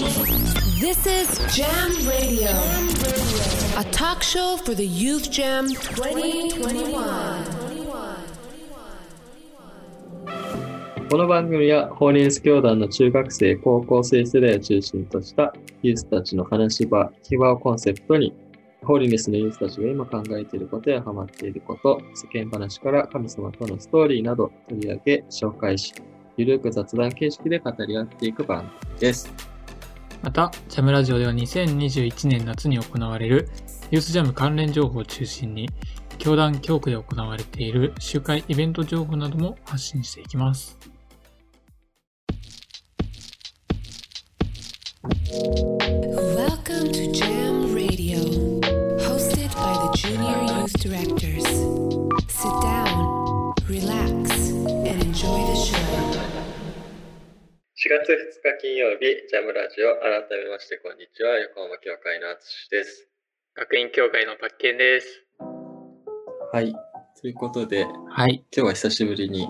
This is Jam Radio, a talk show for the Youth Jam 2021. この番組は、ホーリネス教団の中学生、高校生世代を中心としたユースたちの話し場、秘話をコンセプトに、ホーリネスのユースたちが今考えていることやハマっていること、世間話から神様とのストーリーなど取り上げ、紹介し、ゆるく雑談形式で語り合っていく番組です。また、ジャムラジオでは2021年夏に行われるユースジャム関連情報を中心に、教団教区で行われている集会イベント情報なども発信していきます。Welcome to Jam Radio, hosted by the Junior Youth Directors. 4月2日金曜日、ジャムラジオ、改めましてこんにちは、横浜教会のあつしです。学院教会のパッケンです。はい。ということで、はい、今日は久しぶりに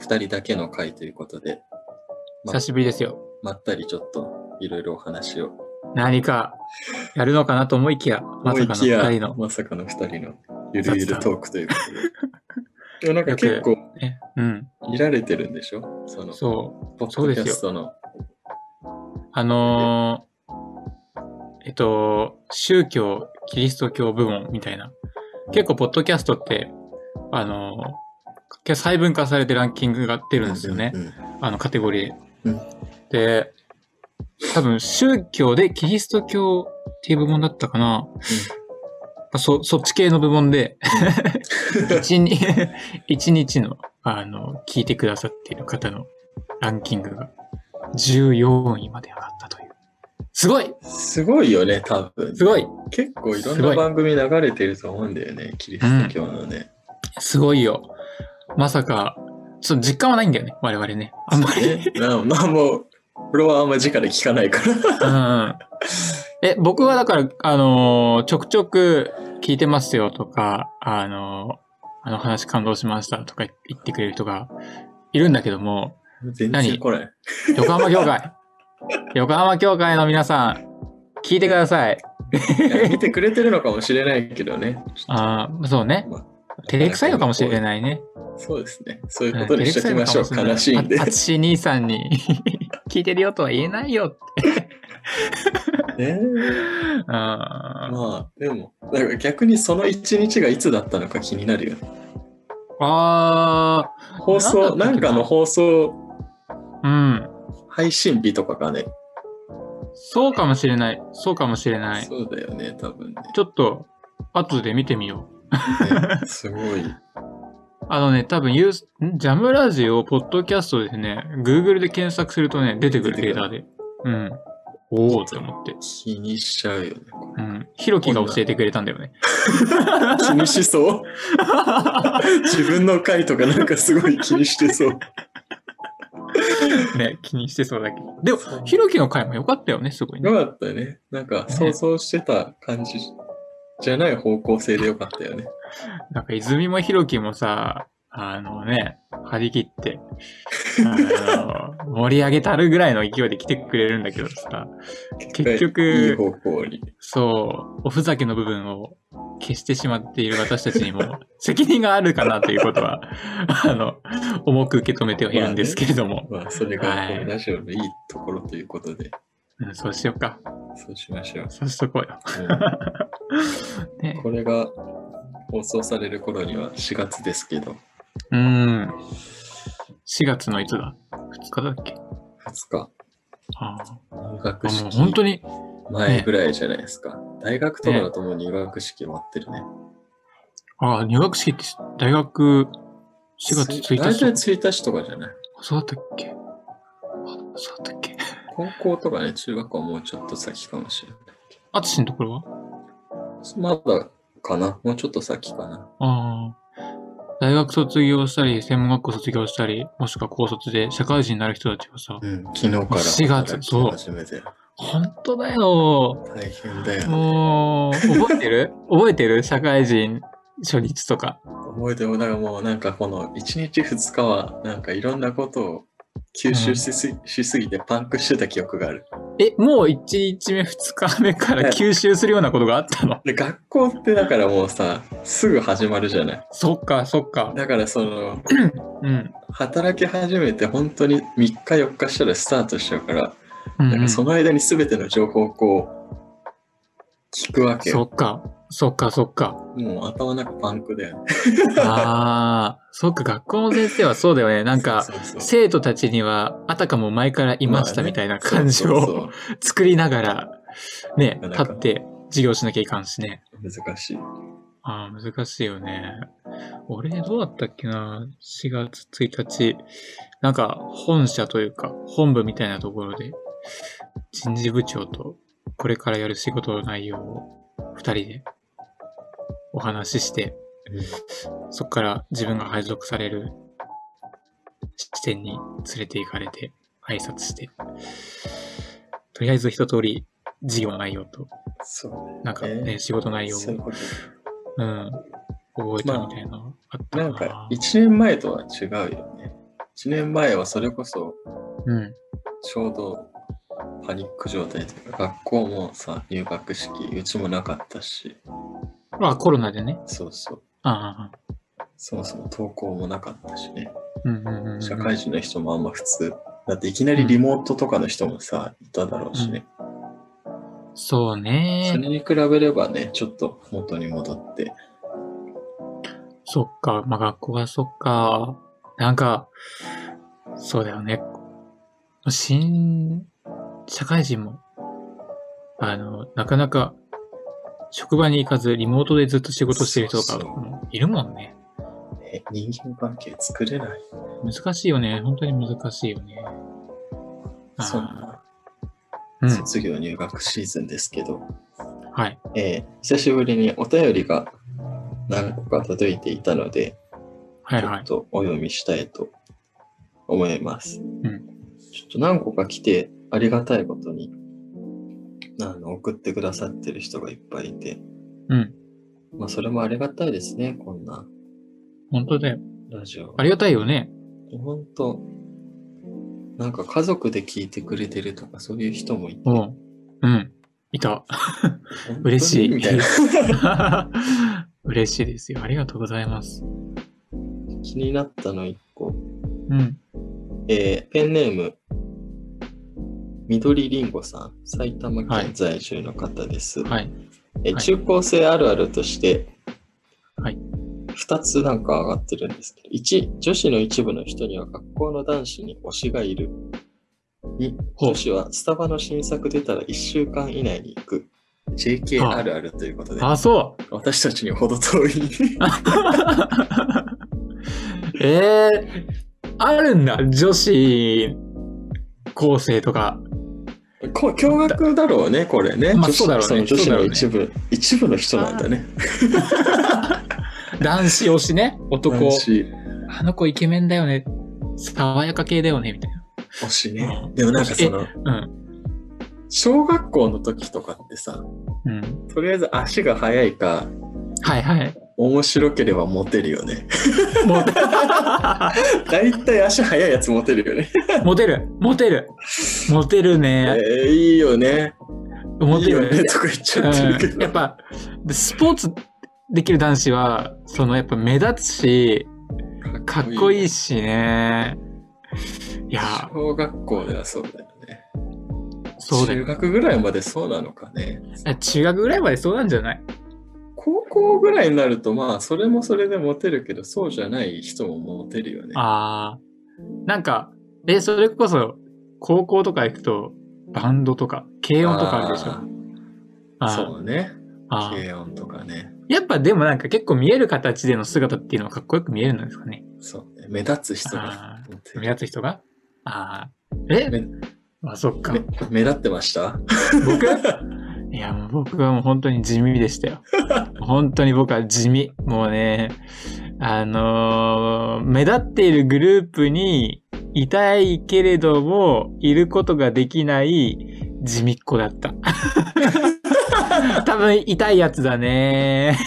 2人だけの回ということで、ま久しぶりですよ。まったりちょっといろいろお話を。何かやるのかなと思いきや、まさかの思いきや二人の。まさかの2人のゆるゆるトークということで。でもなんか結構ね、うん、見られてるんでしょ？その、そう。ポッドキャストの。あのーえっと、宗教、キリスト教部門みたいな。結構、ポッドキャストって、あのー細分化されてランキングが出るんですよね。うんうんあの、カテゴリーうんで。で、多分、宗教でキリスト教っていう部門だったかな。そ、そっち系の部門で、一日、一日の、あの、聞いてくださっている方のランキングが14位まで上がったという。すごいすごいよね、多分。すごい結構いろんない番組流れてると思うんだよね、キリスト教のね。すごいよ。まさか、ちょっと実感はないんだよね、我々ね。あんまり。え、な まあもう、フロアあんま直で聞かないから。うん。え、僕はだから、あのーちょくちょく聞いてますよとか、あのーあの話感動しましたとか言ってくれる人がいるんだけども、全然来ない。横浜教会、横浜教会の皆さん、聞いてください。見てくれてるのかもしれないけどね。あーそうね。まあ照れくさいのかもしれないね。そうですね。そういうことにしときましょう。うん悲しいんであ。あつし兄さんに 聞いてるよとは言えないよって。ね あーまあ、でも、だから逆にその一日がいつだったのか気になるよね。あ放送、なんかの放送、ー、うん。配信日とかがね。そうかもしれない。そうかもしれない。そうだよね、多分ね。ちょっと、後で見てみよう。ねすごい。あのね、多分ユース、んジャムラジオ、ポッドキャストですね、Google で検索するとね、出てくる出てくるデータで。うん。おおって思って。気にしちゃうよね。うん。ヒロキが教えてくれたんだよね。気にしそう 自分の回とかなんかすごい気にしてそう。ね、気にしてそうだけど。でも、ヒロキの回も良かったよね、すごいね。よかったね。なんか想像してた感じじゃない方向性でよかったよね。なんか、泉もヒロキもさ、あのね、張り切って、あの、盛り上げたるぐらいの勢いで来てくれるんだけどさ、結局。そう、おふざけの部分を消してしまっている私たちにも 責任があるかなということは、あの、重く受け止めてはいるんですけれども、まあ、それがはいラジオのいいところということで、うん、そうしようか。そうしましょう。そうしとこうよ。うん ね、これが放送される頃には4月ですけど、うん。4月のいつだ ?2 日だっけ？2日、あ入あもう学式本当に、前ぐらいじゃないですか。大学とかだともう入学式終わってるね。ああ、入学式って大学4月1大体日1日とかじゃない？そうだったっけ？あそうだったっけ？高校とかね、中学校はもうちょっと先かもしれない。あつしのところは？まだかな？もうちょっと先かな。ああ。大学卒業したり、専門学校卒業したり、もしくは高卒で社会人になる人たちはさ、うん、昨日から4月そう初めて。本当だよ。大変だよ。もう、覚えてる？覚えてる？社会人初日とか。覚えても、だからもうなんかこの1日2日はなんかいろんなことを吸収しす,、しすぎてパンクしてた記憶がある。え、もう1日目、2日目から吸収するようなことがあったの？で学校ってだからもうさ、すぐ始まるじゃない？そっか、そっか。だからその、うん。働き始めて本当に3日4日したらスタートしちゃうから、うんうんだからその間に全ての情報をこう、聞くわけよ。そっか、そっか、そっか。もう頭の中パンクだよね。ああ、そっか、学校の先生はそうだよね。なんか、そうそう生徒たちには、あたかも前からいましたみたいな感じそうそうを作りながら、ね、なんか立って授業しなきゃいかんしね。そう難しい。ああ、難しいよね。俺、どうだったっけな ?4 月1日。なんか、本社というか、本部みたいなところで、人事部長と、これからやる仕事の内容を、二人で、お話しして、そこから自分が配属される支店に連れて行かれて、挨拶して、とりあえず一通り、事業内容と、そうね。なんかね、えー仕事内容をそうん。覚えたみたいなのあったなんか、1年前とは違うよね。1年前はそれこそ、うん。ちょうどパニック状態というか、学校もさ、入学式、うちもなかったし、あ、コロナでね。そうそう。ああ、そもそも登校もなかったしね。うんうんうんうん。社会人の人もあんま普通。だっていきなりリモートとかの人もさ、いただろうしね。そうそれね。に比べればね、ちょっと元に戻って。そっか。まあ、学校はそっか。なんか、そうだよね。新、社会人も、あの、なかなか、職場に行かず、リモートでずっと仕事してる人とかいるもんね。ね人間関係作れない。難しいよね。本当に難しいよね。そんなうん。卒業入学シーズンですけど、はい。えー久しぶりにお便りが何個か届いていたので、はいはい。ちょっとお読みしたいと思います。んちょっと何個か来てありがたいことにあの送ってくださってる人がいっぱいいて、うん。まあそれもありがたいですね、こんな本当だよ。ラジオ。ありがたいよね。本当なんか家族で聞いてくれてるとかそういう人もいて、うん。うん。いた。嬉しいみたいな。嬉しいですよ。ありがとうございます。気になったの一個。うん。えーペンネーム、緑りんごさん、埼玉はい県在住の方です。はい。はいえー中高生あるあるとして、はい2つなんか上がってるんですけど、1、女子の一部の人には学校の男子に推しがいる。2、ほう女子はスタバの新作出たら1週間以内に行く。JK あるあるということで、あ、そう。私たちにほど遠い。ええあるんだ。女子高生とか。こ驚愕だろうね、これね。まあそうだろうね女子の一部、一部の人なんだね。男子推しね。男。あの子イケメンだよね。爽やか系だよね。みたい推しねう。んでもなんかその、な。小学校の時とかってさ、うん。うん。とりあえず足が速いか、はいはい。面白ければモテるよね。モ大体足速いやつモテるよね。モテる。モテる。モテるえね。ー、いいよね。モテるいいよね。とか言っちゃってるけど。うん、やっぱ、でスポーツできる男子は、そのやっぱ目立つし、かっこいいしね。いや、小学校ではそうだよね。中そうだよ。学ぐらいまでそうなのかね。中学ぐらいまでそうなんじゃない？高校ぐらいになるとまあそれもそれでモテるけどそうじゃない人もモテるよね。ああ。なんか、え、それこそ、高校とか行くと、バンドとか、軽音とかあるでしょ？あそうね。軽音とかね。やっぱでもなんか結構見える形での姿っていうのはかっこよく見えるんですかね？そうね。目立つ人が目る。立つ人が？ああ。え？めあ、そっか。め目立ってました？僕？いや、僕はもう本当に地味でしたよ。本当に僕は地味。もうね、あのー目立っているグループにいたいけれども、いることができない地味っ子だった。多分痛いやつだね。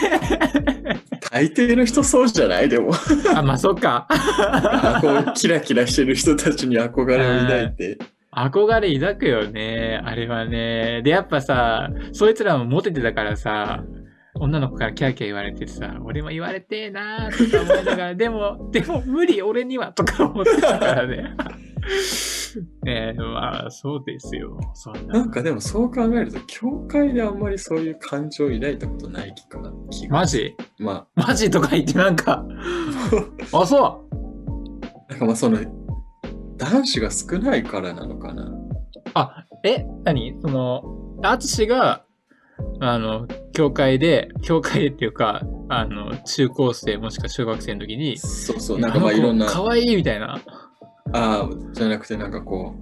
大抵の人そうじゃない？でも。あ、まあそっか。あこうキラキラしてる人たちに憧れを抱いて。憧れ抱くよね。あれはね。で、やっぱさ、そいつらもモテてたからさ、女の子からキャーキャー言われてさ、俺も言われてえなーとか思いながら、でも、でも無理、俺にはとか思ってたからね。ねえ、まあ、そうですよ。そんな。なんかでもそう考えると、教会であんまりそういう感情を抱いたことない気か気が。マジ？まマジとか言ってなんか、あ、そあ、なんかまあその、男子が少ないからなのかな？う。あ、え、何？その、アツシが、あの、教会で、教会っていうか、あの、中高生もしくは小学生の時に、そうそう、なんかまあいろんな、かわいいみたいな。ああ、じゃなくてなんかこ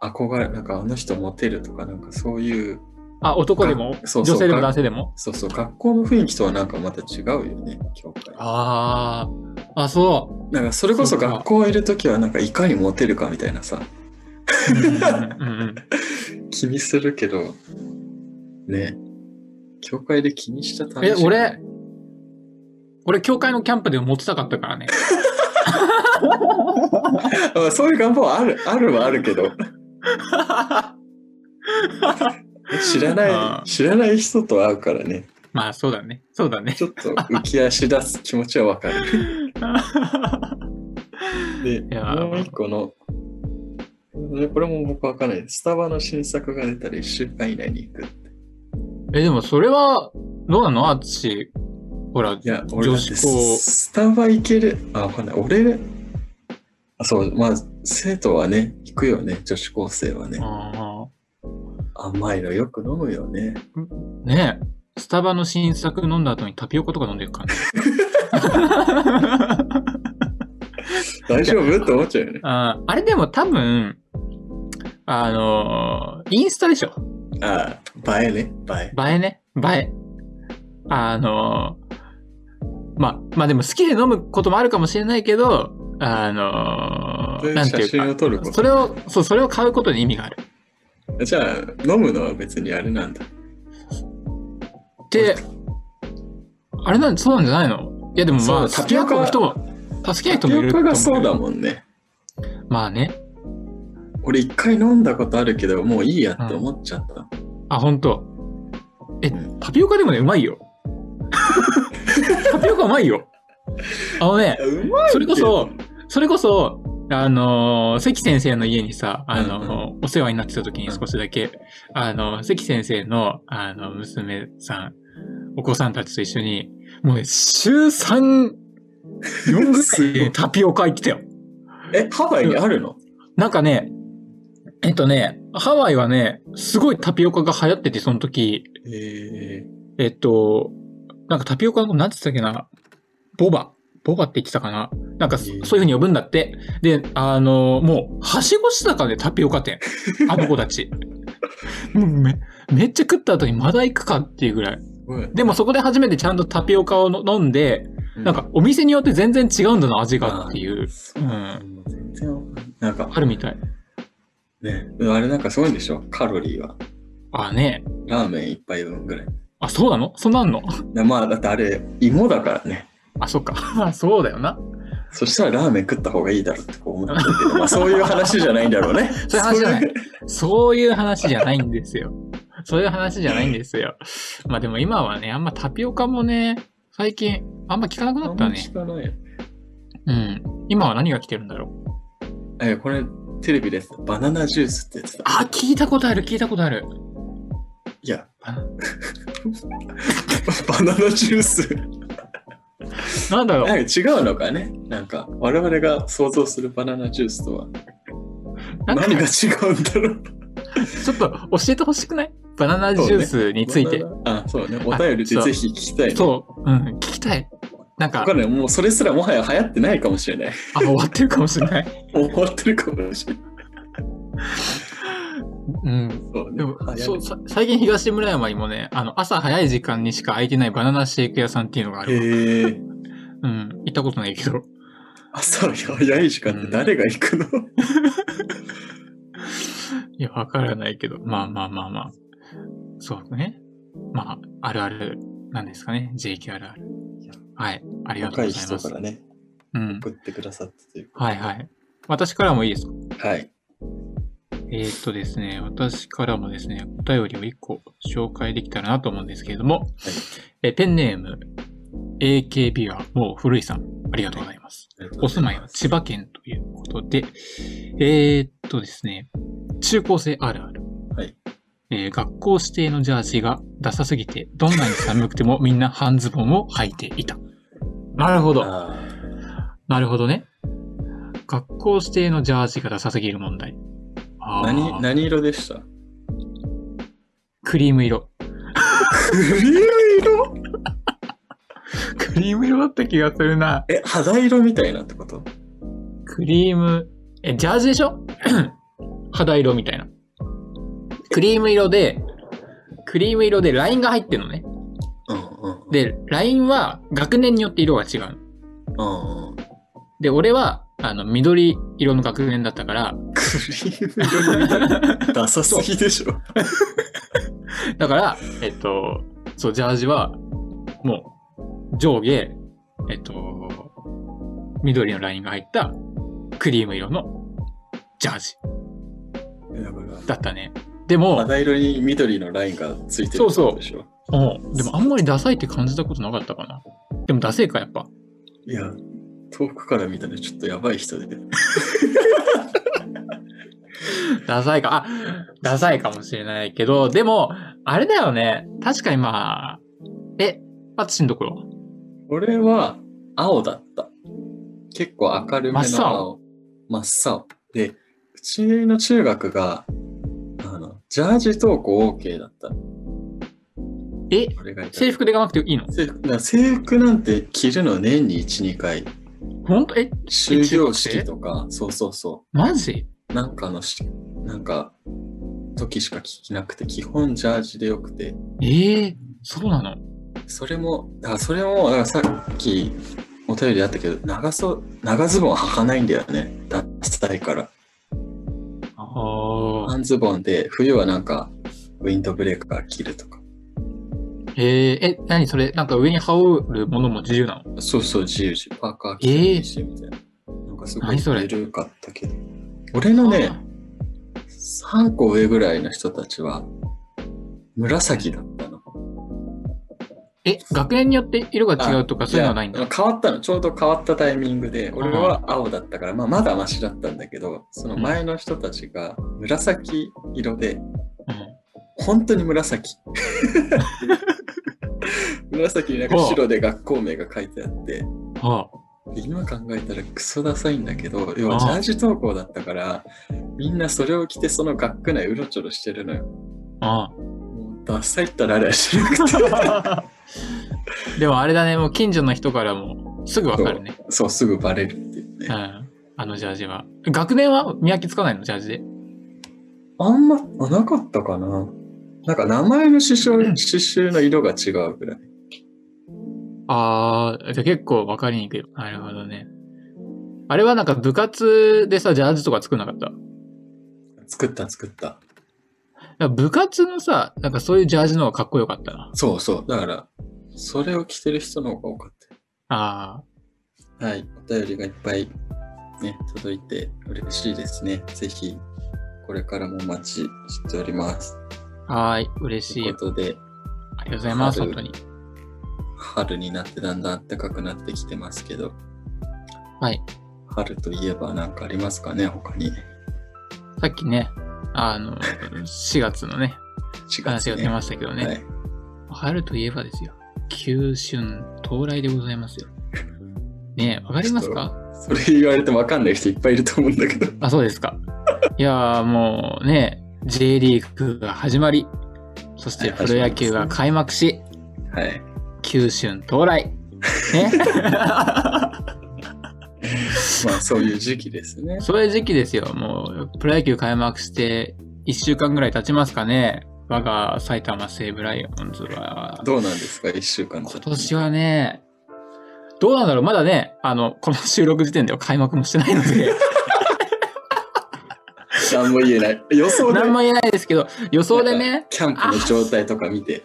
う、憧れ、なんかあの人モテるとか、なんかそういう、あ、男でも？そうそう。女性でも男性でも？そうそう、学校の雰囲気とはなんかまた違うよね、教会。ああ、あ、そなんかそれこそ学校いるときはなんかいかにモテるかみたいなさ、気にするけど、ね、教会で気にしたたえ、俺、俺、教会のキャンプでもモテたかったからね。あそういう願望はある、あるはあるけど、知らあない、ー知らない人と会うからね、まあ、そうだね。そうだね。ちょっと浮き足出す気持ちはわかる。で、いやーもう一個の、ねこれも僕わかんない。スタバの新作が出たら1週間以内に行く。え、でもそれは、どうなの？あっち、ほら、いや、俺だって女子校。スタバ行ける。あ、わかんない。俺、あ、そう、まあ、生徒はね、行くよね、女子高生はね。あ甘いのよく飲むよね。ーねえ、スタバの新作飲んだ後にタピオカとか飲んでるからね。大丈夫？って思っちゃうよね。あーあれでも多分、あのーインスタでしょああ、映えね、映え。映えね。映え。あのーまあ、まあでも好きで飲むこともあるかもしれないけど、あのーなんていうか。それを、そう、それを買うことに意味がある。じゃあ、飲むのは別にあれなんだ。で、あれなん、そうなんじゃないの？いやでもまあ、そう好きな人も、好きな人もいるタピオカがそうだん。もんね。まあね。俺一回飲んだことあるけど、もういいやって思っちゃった。あ、ほんと。えうん、タピオカでもね、うまいよ。タピオカうまいよ。あのね、それこそ、それこそ、あのー関先生の家にさ、あのお世話になってた時に少しだけ、あの、関先生の、あの、娘さん、お子さんたちと一緒に、もうね、週3、4ぐらいでタピオカ行ってたよ。え、ハワイにあるの？なんかね、えっとね、ハワイはね、すごいタピオカが流行ってて、その時、ええっと、なんかタピオカのなんて言ってたっけな？ボバ。ボバって言ってたかな？なんかそそういうえー風に呼ぶんだって。で、あのもう、はしごしてたからね、タピオカ店。あの子たち。もうめ、めっちゃ食った後にまだ行くかっていうぐらい。ー、でもそこで初めてちゃんとタピオカをの飲んで、うなんか、お店によって全然違うんだな、味がっていう、そううん全然なんか、あるみたい。ね、あれなんかすごいんでしょ？カロリーは。あね。ラーメン一杯分ぐらい。あ、そうなの？そんなんの？でまあ、だってあれ、芋だからね。あ、そっか。あ そうだよな。そしたらラーメン食った方がいいだろうってこう思ってるけど、まあそういう話じゃないんだろうね。そういう話じゃない そういう話じゃないんですよ。そういう話じゃないんですよ。まあでも今はね、あんまタピオカもね、最近あんま聞かなくなったね。聞かないようん。今は何が来てるんだろう？え、これ、テレビです。バナナジュースってやつだ。あ、聞いたことある、聞いたことある。いや、バナナ ジュース。なんだろう。なんか違うのかねなんか、我々が想像するバナナジュースとは何が違うんだろうちょっと教えてほしくない？バナナジュースについて。バナナあ、そうね。お便りでぜひ聞きたいね。そう、うん、聞きたい。なんかわか、んない。もうそれすらもはや流行ってないかもしれない。あ、終わってるかもしれない。終わってるかもしれない。うん。そうね。でもそう、さ最近東村山にもね、あの、朝早い時間にしか空いてないバナナシェイク屋さんっていうのがあるわ。へえ。うん、行ったことないけど。朝早い時間って誰が行くの、いや、わからないけど。まあまあまあまあ。そうね。まあ、あるあるなんですかね。JK あるある。はい。ありがとうございます。人からね、うん。送ってくださったという。はいはい。私からもいいですか？はい。えーっとですね、私からもですね、お便りを1個紹介できたらなと思うんですけれども、えペンネーム、AKB はもう古いさん、ありがとうございます。お住まいは千葉県ということで、えーっとですね、中高生あるある。はいえー学校指定のジャージがダサすぎて、どんなに寒くてもみんな半ズボンを履いていた。なるほど。あなるほどね。学校指定のジャージがダサすぎる問題。何、何色でした？クリーム色。クリーム色？クリーム色だった気がするな。え、肌色みたいなってこと？クリーム、え、ジャージでしょ？肌色みたいな。クリーム色で、クリーム色でラインが入ってるのね。うんうん。で、ラインは学年によって色が違うの。うんうん。で、俺は、あの、緑色の学年だったから、クリーム色の緑？ダサすぎでしょ。だから、えっと、そう、ジャージは、もう、上下、えっと、緑のラインが入った、クリーム色のジャージだったね。でも、肌色に緑のラインがついてるってことでしょ？うんでもあんまりダサいって感じたことなかったかな。でもダセいか、やっぱ。いや、遠くから見たらちょっとやばい人で。ダサいか、あ、ダサいかもしれないけど、でも、あれだよね。確かにまあ、え、パツシのところ俺は青だった。結構明るめの青。真っ青。で、うちの中学が、あの、ジャージ登校 OK だった。え、制服でがなくていいの？制服制服なんて着るの年に1、2回。ほんとえ、終業式とか、そうそうそマジ？う。なんかのし、なんか、時しか着なくて、基本ジャージでよくて。ええそうなの？それも、だからそれも、だからさっきお便りあったけど、長そ、長ズボン履かないんだよね。ダサいから。ああ。半ズボンで、冬はなんか、ウィンドブレーカー着るとか。えー、え、何それ？なんか上に羽織るものも自由なの？そうそう、自由自由。パーカー着てもいいし、みたいな。なんかすごい何それ？緩かったけど。俺のね、3個上ぐらいの人たちは、紫だったの。え、学年によって色が違うとかそういうのはないんだ？や。変わったの。ちょうど変わったタイミングで、俺は青だったから、まあまだマシだったんだけど、その前の人たちが紫色で、うん本当に紫。紫になんか白で学校名が書いてあって、あ今考えたらクソダサいんだけど、要はジャージ登校だったから、みんなそれを着てその学区内うろちょろしてるのよ。あ。あもうダサいったらあれはしなくて。あ。でもあれだね、もう近所の人からもすぐわかるね。そう、すぐバレるっていうね。うん。あのジャージは。学年は見分けつかないの？ジャージで？あんま、あなかったかな。なんか名前の刺繍刺繍の色が違うぐらい。ああ、じゃあ結構わかりにくい。なるほどね。あれはなんか部活でさ、ジャージとか作んなかった？作った作った。ら部活のさ、なんかそういうジャージの方がかっこよかったな。そうそう。だから、それを着てる人の方が多かっあた。はい。お便りがいっぱいね、届いて嬉しいですね。ぜひ、これからもお待ちしております。あ、はーい。嬉しい。ということで、ありがとうございます、春本当に。春になってだんだん暖かくなってきてますけど、はい。春といえば何かありますかね、他に。さっきね、あの、4月のね、4話が出ましたけどね。はい。春といえばですよ。旧春到来でございますよ。ねえ、わかりますか？それ言われてもわかんない人いっぱいいると思うんだけど。あ、そうですか。いやーもうね、J リーグが始まり、そしてプロ野球が開幕し、はい。旧春到来。ね まあそういう時期ですね。そういう時期ですよ。もう、プロ野球開幕して1週間ぐらい経ちますかね。我が埼玉西武ライオンズは。どうなんですか、一週間今年はね、どうなんだろうまだね、あの、この収録時点では開幕もしてないので、何も言えない。予想で？何も言えないですけど、予想でね、キャンプの状態とか見て。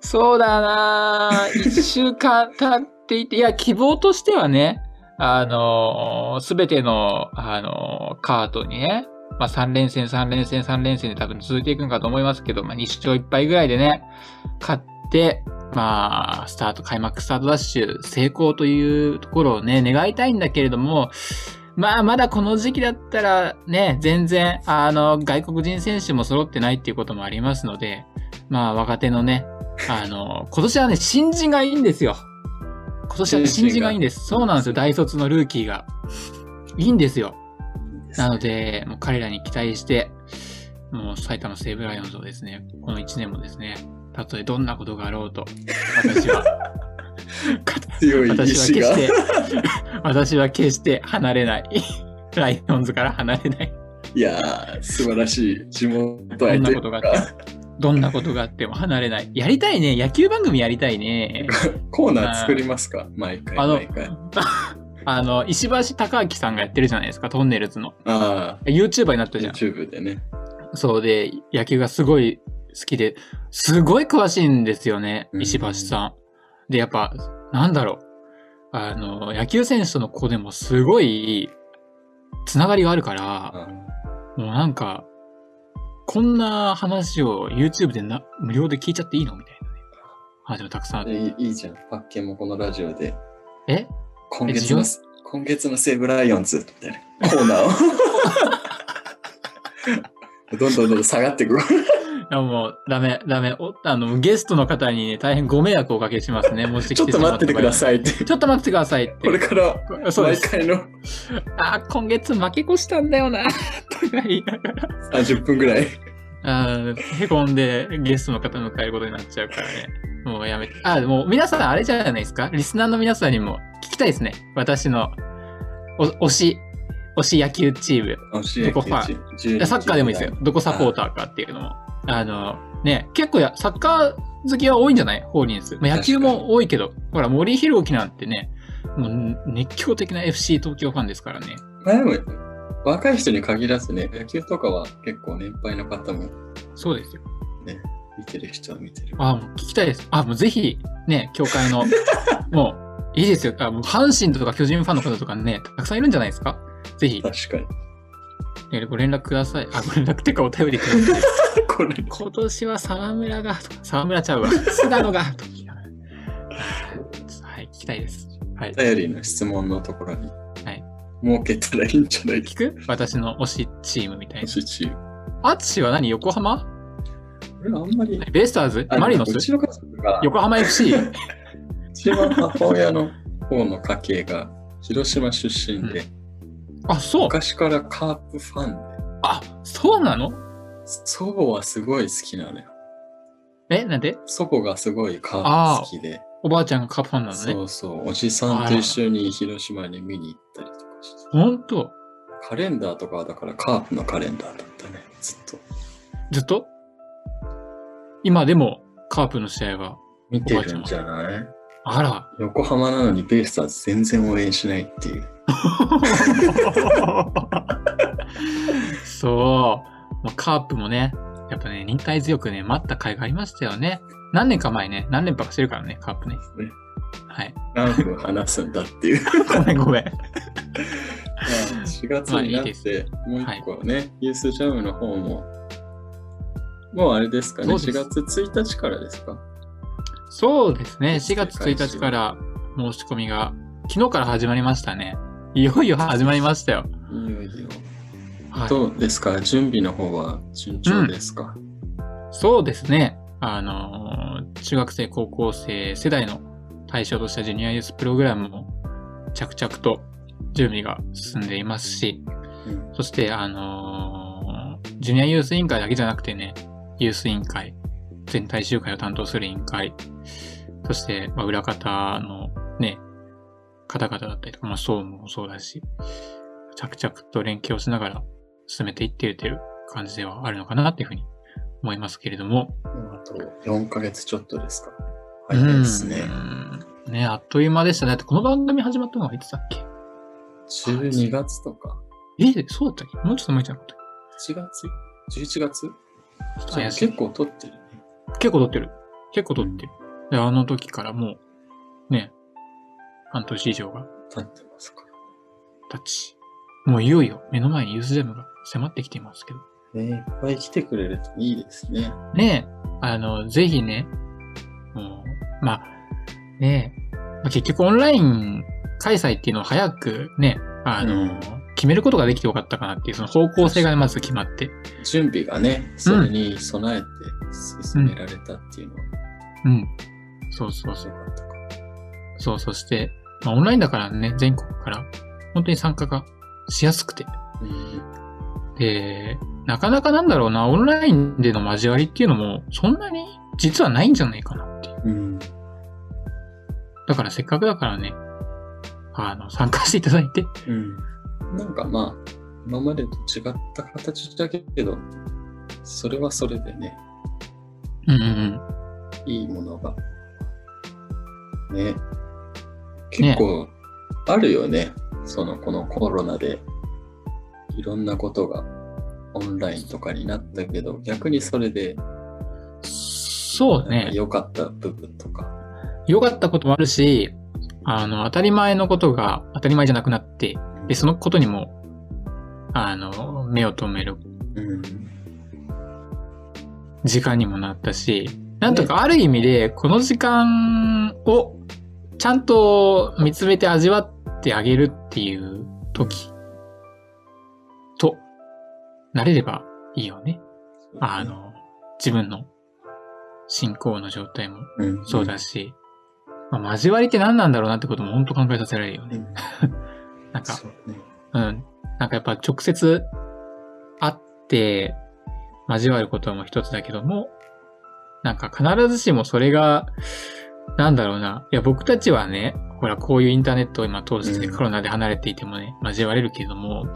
そうだな一週間経っていて、いや、希望としてはね、あのすべての、あのカートにね、まあ3連戦、3連戦、3連戦で多分続いていくんかと思いますけど、まあ2勝1敗ぐらいでね、勝って、まあ、スタート、開幕スタートダッシュ成功というところをね、願いたいんだけれども、まあ、まだこの時期だったらね、全然、あの、外国人選手も揃ってないっていうこともありますので、まあ、若手のね、あの、今年はね、新人がいいんですよ。今年は新人がいいんです。そうなんですよ、大卒のルーキーが。いいんですよ。なので、もう彼らに期待して、もう埼玉西武ライオンズをですね、この1年もですね、たとえどんなことがあろうと、私は、強い私は決し。て、私は決して離れない。ライオンズから離れない。いやー、素晴らしい。地元どんな愛ということがあっても、どんなことがあっても離れない。やりたいね。野球番組やりたいね。コーナー作りますか？毎回あの毎回。あの、石橋貴明さんがやってるじゃないですか、トンネルズの。あ YouTuber になっあ、たじゃん。YouTube でね。そうで、野球がすごい好きで、すごい詳しいんですよね、うん石橋さん。で、やっぱ、なんだろう。あの、野球選手との子でもすごい、つながりがあるから、あもうなんか、こんな話を YouTube でな無料で聞いちゃっていいの？みたいなね。話もたくさんあって。ーいいいいじゃん。パッケンもこのラジオで。え？今月の、今月の西武ライオンズみたいなコーナーを。どんどんどんどん下がっていく。いやもう、ダメ、ダメ。おあの、ゲストの方に、ね、大変ご迷惑をおかけしますね。もしちょっと待っててくだい。さいって。ちょっと待ってくださいって。これからそうです。毎回のあー、今月負け越したんだよな、とか言いながら。30分ぐらい。あーへこんでゲストの方迎えることになっちゃうからね。もうやめて。あ、もう皆さんあれじゃないですか？リスナーの皆さんにも聞きたいですね。私のお推し、推し野球チーム。惜しいどこファいやサッカーでもいいですよ。どこサポーターかっていうのも。あの、ね、結構や、サッカー好きは多いんじゃない？ホーリンス。まあ、野球も多いけど、ほら、森弘樹なんてね、もう熱狂的な FC 東京ファンですからね。まあでも、若い人に限らずね、野球とかは結構年配の方もそうですよ。見てる人は見てる。あ、もう聞きたいです。あ、もうぜひ、ね、協会の、もう、いいですよ。あ、もう阪神とか巨人ファンの方とかね、たくさんいるんじゃないですか？ぜひ、確かに。えご連絡ください。あ、ご連絡っていうかお便りください。これ、今年は沢村が、沢村ちゃうわ。菅野が、はい、聞きたいです。はい。お便りの質問のところに、はい。設けたらいいんじゃないです聞く？私の推しチームみたいか。な。しチーム。アツシは何？横浜？俺あんまり、ベイスターズ？あマリノス？横浜 FC? うちの母親の方の家系が広島出身で、あ、そう。昔からカープファンで、あ、そうなの？祖母はすごい好きなのよ。え、なんで？祖母がすごいカープ好きで、おばあちゃんがカープファンなのね。そうそう、おじさんと一緒に広島に見に行ったりとかして、ほんとカレンダーとかはだからカープのカレンダーだったね、ずっと。ずっと？今でもカープの試合は。見てるんじゃない？あら。横浜なのにベイスターズ全然応援しないっていう。そう。もうカープもね、やっぱね、忍耐強くね、待った甲斐がありましたよね。何年か前ね、何連覇かしてるからね、カープね。ねはい。何分話すんだっていう。ごめんごめん。4月になって、もう一個ね、ユースジャムの方も、もうあれですかね、4そうです月1日からですか？そうですね、4月1日から申し込みが、昨日から始まりましたね。いよいよ始まりましたよ。いよいよ。はい、どうですか？準備の方は順調ですか、そうですね。あのー中学生、高校生世代の対象としたジュニアユースプログラムも着々と準備が進んでいますし、うん。そして、あのージュニアユース委員会だけじゃなくてね、ユース委員会、全体集会を担当する委員会、そして、まあ、裏方のね、方々だったりとか、まあ、総務もそうだし、着々と連携をしながら進めていっているという感じではあるのかなっていうふうに思いますけれども、あと4ヶ月ちょっとですか早いですね。うん。ね、あっという間でしたね。だってこの番組始まったのがいつだっけ？12月とか、え、そうだったっけ？もうちょっと前じゃなかったっ1月 ?11 月？結構撮ってるね。結構撮ってる。結構撮ってる。で、あの時からもう、ね、半年以上が撮ってますから。経ち。もういよいよ目の前にユースジャムが迫ってきていますけど。ね、いっぱい来てくれるといいですね。ねえ、あの、ぜひね、もう、まあ、ねえ、まあ結局オンライン開催っていうのを早くね、あの、うん決めることができてよかったかなっていう、その方向性がまず決まって。準備がね、それに備えて進められたっていうのはうん。そうそうそう。良かったか。そう、そして、まあオンラインだからね、全国から本当に参加がしやすくて。うんで、なかなかなんだろうな、オンラインでの交わりっていうのも、そんなに実はないんじゃないかなっていう。うん。だからせっかくだからね、あの、参加していただいて、うん。なんかまあ、今までと違った形だけど、それはそれでね、うんうんうん。いいものが。ね。結構、あるよね。その、このコロナで、いろんなことがオンラインとかになったけど、逆にそれで、そうね。良かった部分とか。良かったこともあるし、あの、当たり前のことが当たり前じゃなくなって、で、そのことにも、あの、目を留めるうん。時間にもなったし、なんとかある意味で、この時間をちゃんと見つめて味わってあげるっていう時と、なれればいいよね。あの、自分の信仰の状態もうん、そうだし、まあ、交わりって何なんだろうなってことも本当考えさせられるよね。うん。なんか、そうね。うん。なんかやっぱ直接会って交わることも一つだけども、なんか必ずしもそれが、なんだろうな。いや、僕たちはね、ほら、こういうインターネットを今通してうんコロナで離れていてもね、交われるけれども、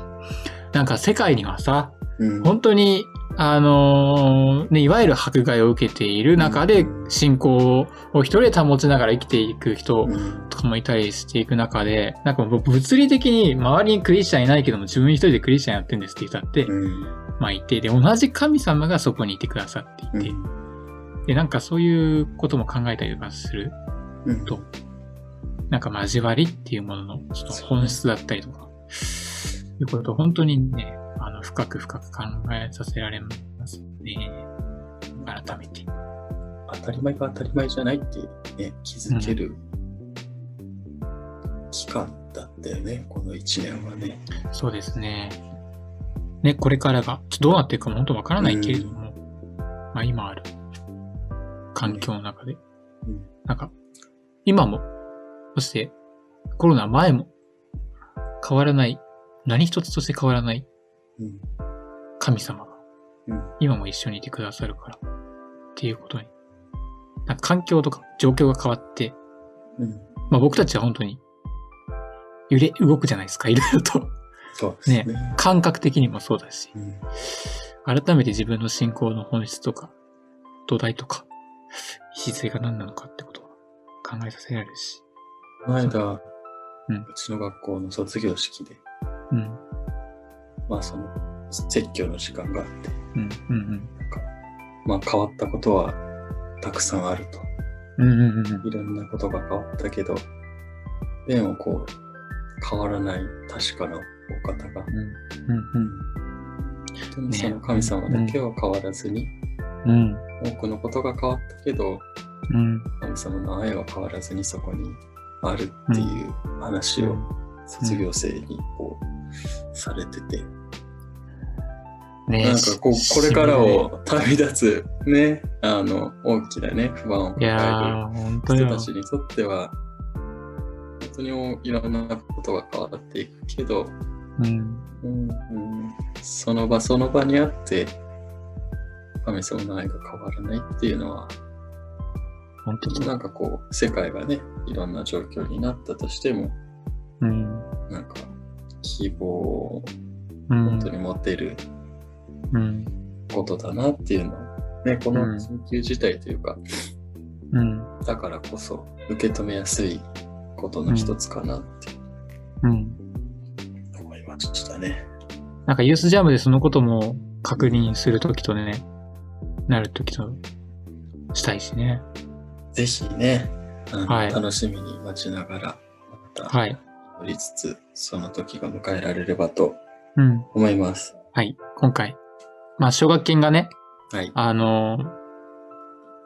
なんか世界にはさ、うん。本当に、あのーね、いわゆる迫害を受けている中でう、ん信仰を一人で保ちながら生きていく人うんとかもいたりしていく中で、なんか物理的に周りにクリスチャンいないけども自分一人でクリスチャンやってんですって人だって、うん。まあいて、で、同じ神様がそこにいてくださっていて、で、なんかそういうことも考えたりとかするうん。と、なんか交わりっていうもののちょっと本質だったりとか、いうことを本当にね、あの、深く深く考えさせられますね。改めて。当たり前が当たり前じゃないってね、気づける期間だったよね、この1年はね。そうですね。ね、これからが、ちょっとどうなっていくかも本当わからないけれども、まあ今ある環境の中で、うんなんか、今も、そしてコロナ前も変わらない、何一つとして変わらないうん。神様がうん。今も一緒にいてくださるからっていうことに、なんか環境とか状況が変わって、うん。まあ僕たちは本当に揺れ、動くじゃないですか、いろいろと。そうですね。感覚的にもそうだし、うん。改めて自分の信仰の本質とか、土台とか、礎が何なのかってことを考えさせられるし。この間、うんうちの学校の卒業式で、うん、まあその、説教の時間があって、うん、うん、なんか、まあ変わったことはたくさんあると。うん。うん、うん、うん。いろんなことが変わったけど、でもこう、変わらない確かなお方が、うん、うん、でもその神様だけは変わらずに、うん。多くのことが変わったけど、うん、神様の愛は変わらずにそこにあるっていう話を卒業生にこう、されてて、ねなんかこう、これからを旅立つね、あの、大きなね、不安を抱えるよ。人たちにとっては、本当にいろんなことが変わっていくけど、うん、うんうん。その場その場にあって、神様の愛が変わらないっていうのは、本当そう。なんかこう、世界がね、いろんな状況になったとしても、うん、なんか、希望をうん本当、に持てるうん、ことだなっていうのを、ね、このうん緊急事態というか、うん、だからこそ受け止めやすいことの一つかなってうん。思いましたね。なんかユースジャムでそのことも確認するときとね、なるときとしたいしね。ぜひね、はい楽しみに待ちながら、またはい。りつつ、その時が迎えられればとうん。思います。はい。今回。まあ、奨学金がね、はい。あのー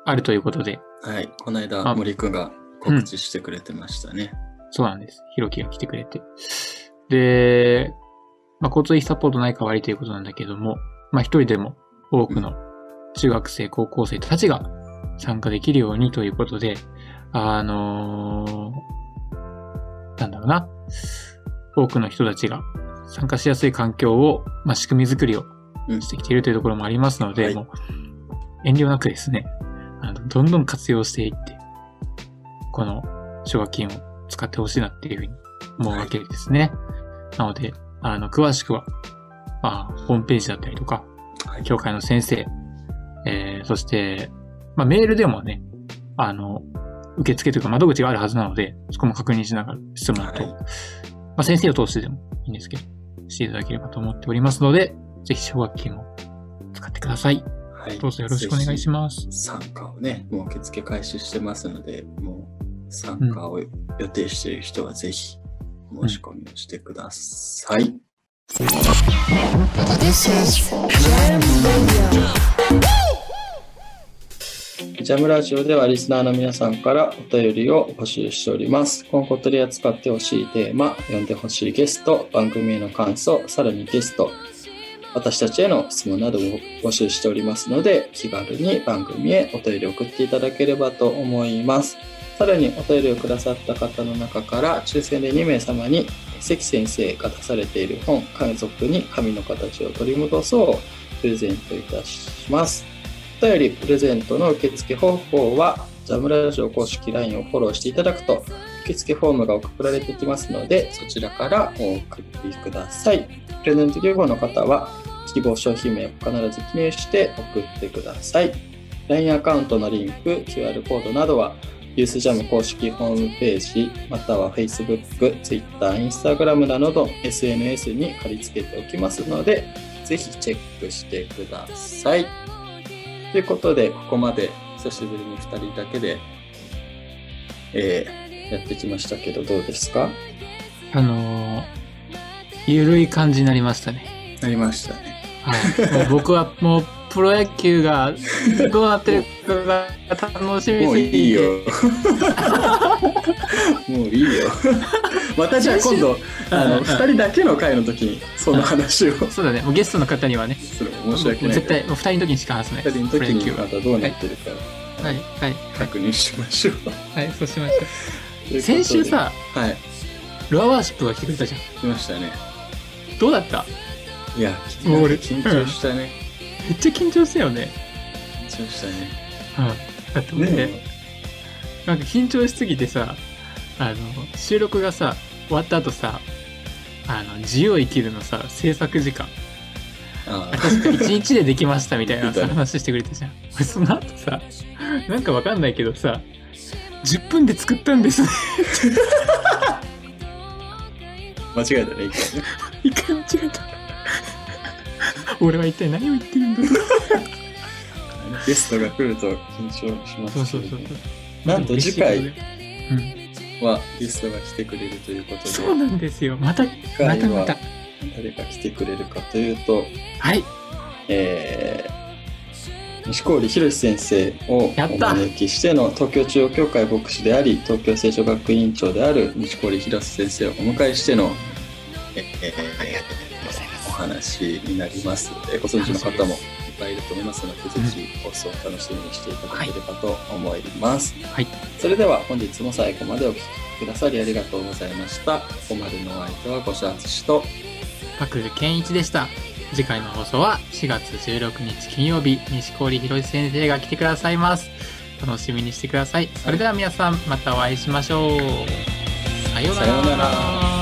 あるということで、はい。この間、あ森くんが告知してくれてましたね。そうなんです。ひろきが来てくれて。で、まあ、交通費サポートない代わりということなんだけども、まあ、一人でも多くの中学生、高校生たちが参加できるようにということで、あのーなんだろうな。多くの人たちが参加しやすい環境を、まあ、仕組み作りをうんしてきているというところもありますので、はいもう遠慮なくですね、あのどんどん活用していって、この奨学金を使ってほしいなっていうふうに思うわけですね。なので、あの、詳しくは、まあ、ホームページだったりとか、はい。教会の先生、えー、そして、まあ、メールでもね、あの、受付というか窓口があるはずなので、そこも確認しながら質問と、はいまあ、先生を通してでもいいんですけど、していただければと思っておりますので、ぜひ奨学金を使ってください。はいどうぞよろしくお願いします。す。参加をね、もう受付開始してますので、もう参加を予定している人はぜひ申し込みをしてください。This is Jam Radio. ジャムラジオではリスナーの皆さんからお便りを募集しております。今後取り扱ってほしいテーマ、呼んでほしいゲスト、番組への感想、さらにゲスト、私たちへの質問などを募集しておりますので、気軽に番組へお便り送っていただければと思います。さらにお便りをくださった方の中から抽選で2名様に関先生が出されている本「家族に神の形を取り戻そう」をプレゼントいたします。便りプレゼントの受付方法は、ジャムラジオ公式 LINE をフォローしていただくと、受付フォームが送られてきますので、そちらからお送りください。プレゼント希望の方は、希望商品名を必ず記入して送ってください。LINE アカウントのリンク、QR コードなどは、ユースジャム公式ホームページ、または Facebook、Twitter、Instagram など SNS に貼り付けておきますので、ぜひチェックしてください。ということで、ここまで久しぶりに2人だけで、えーやってきましたけど、どうですか？あのーゆるい感じになりましたね。なりましたね。はい。もう僕はもう、プロ野球がどうなってるかが楽しみすぎて。もういいよ。もういいよ。またじゃあ今度、あの、うん2人だけの回の時に、その話をそうだね。もうゲストの方にはね、する申し訳ない。絶対、もう二人の時にしか話さない。2人の時にまたどうなってるかは。はい、はい、確認しましょう。はい、そうしましょう。先週、さ、はい、ロアワーシップが来てくれたじゃん。来ましたね。どうだった？いや、もう俺緊張したね。めっちゃ緊張したよね。緊張したね。うん。だって俺、ねなんか緊張しすぎてさ、あの、収録がさ、終わった後さ、あの、自由を生きるのさ、制作時間。ああ確か1日でできましたみたいな 話してくれたじゃん。俺 その後さ、なんかわかんないけどさ、10分で作ったんですね。間違えたね、一回ね。一回間違えた。俺は一体何を言ってるんだろう。ゲストが来ると緊張しますけどそうそうそうそう。なんと次回うん。はゲストが来てくれるということで、そうなんですよ。また、またまた。誰が来てくれるかというと、はい。えー、西郡博先生をお招きしての東京中央教会牧師であり、東京聖書学院長である西郡博先生をお迎えしての、えーお話になります。えーご存知の方もぱいいると思いますので、ぜひ放送を楽しみにしていただければと思います。はい。それでは本日も最後までお聞きくださりありがとうございました。ここまでのお相手はごしゃつしと、パク健一でした。次回の放送は4月16日金曜日、西郡博先生が来てくださいます。楽しみにしてください。それでは皆さん、またお会いしましょう。さようなら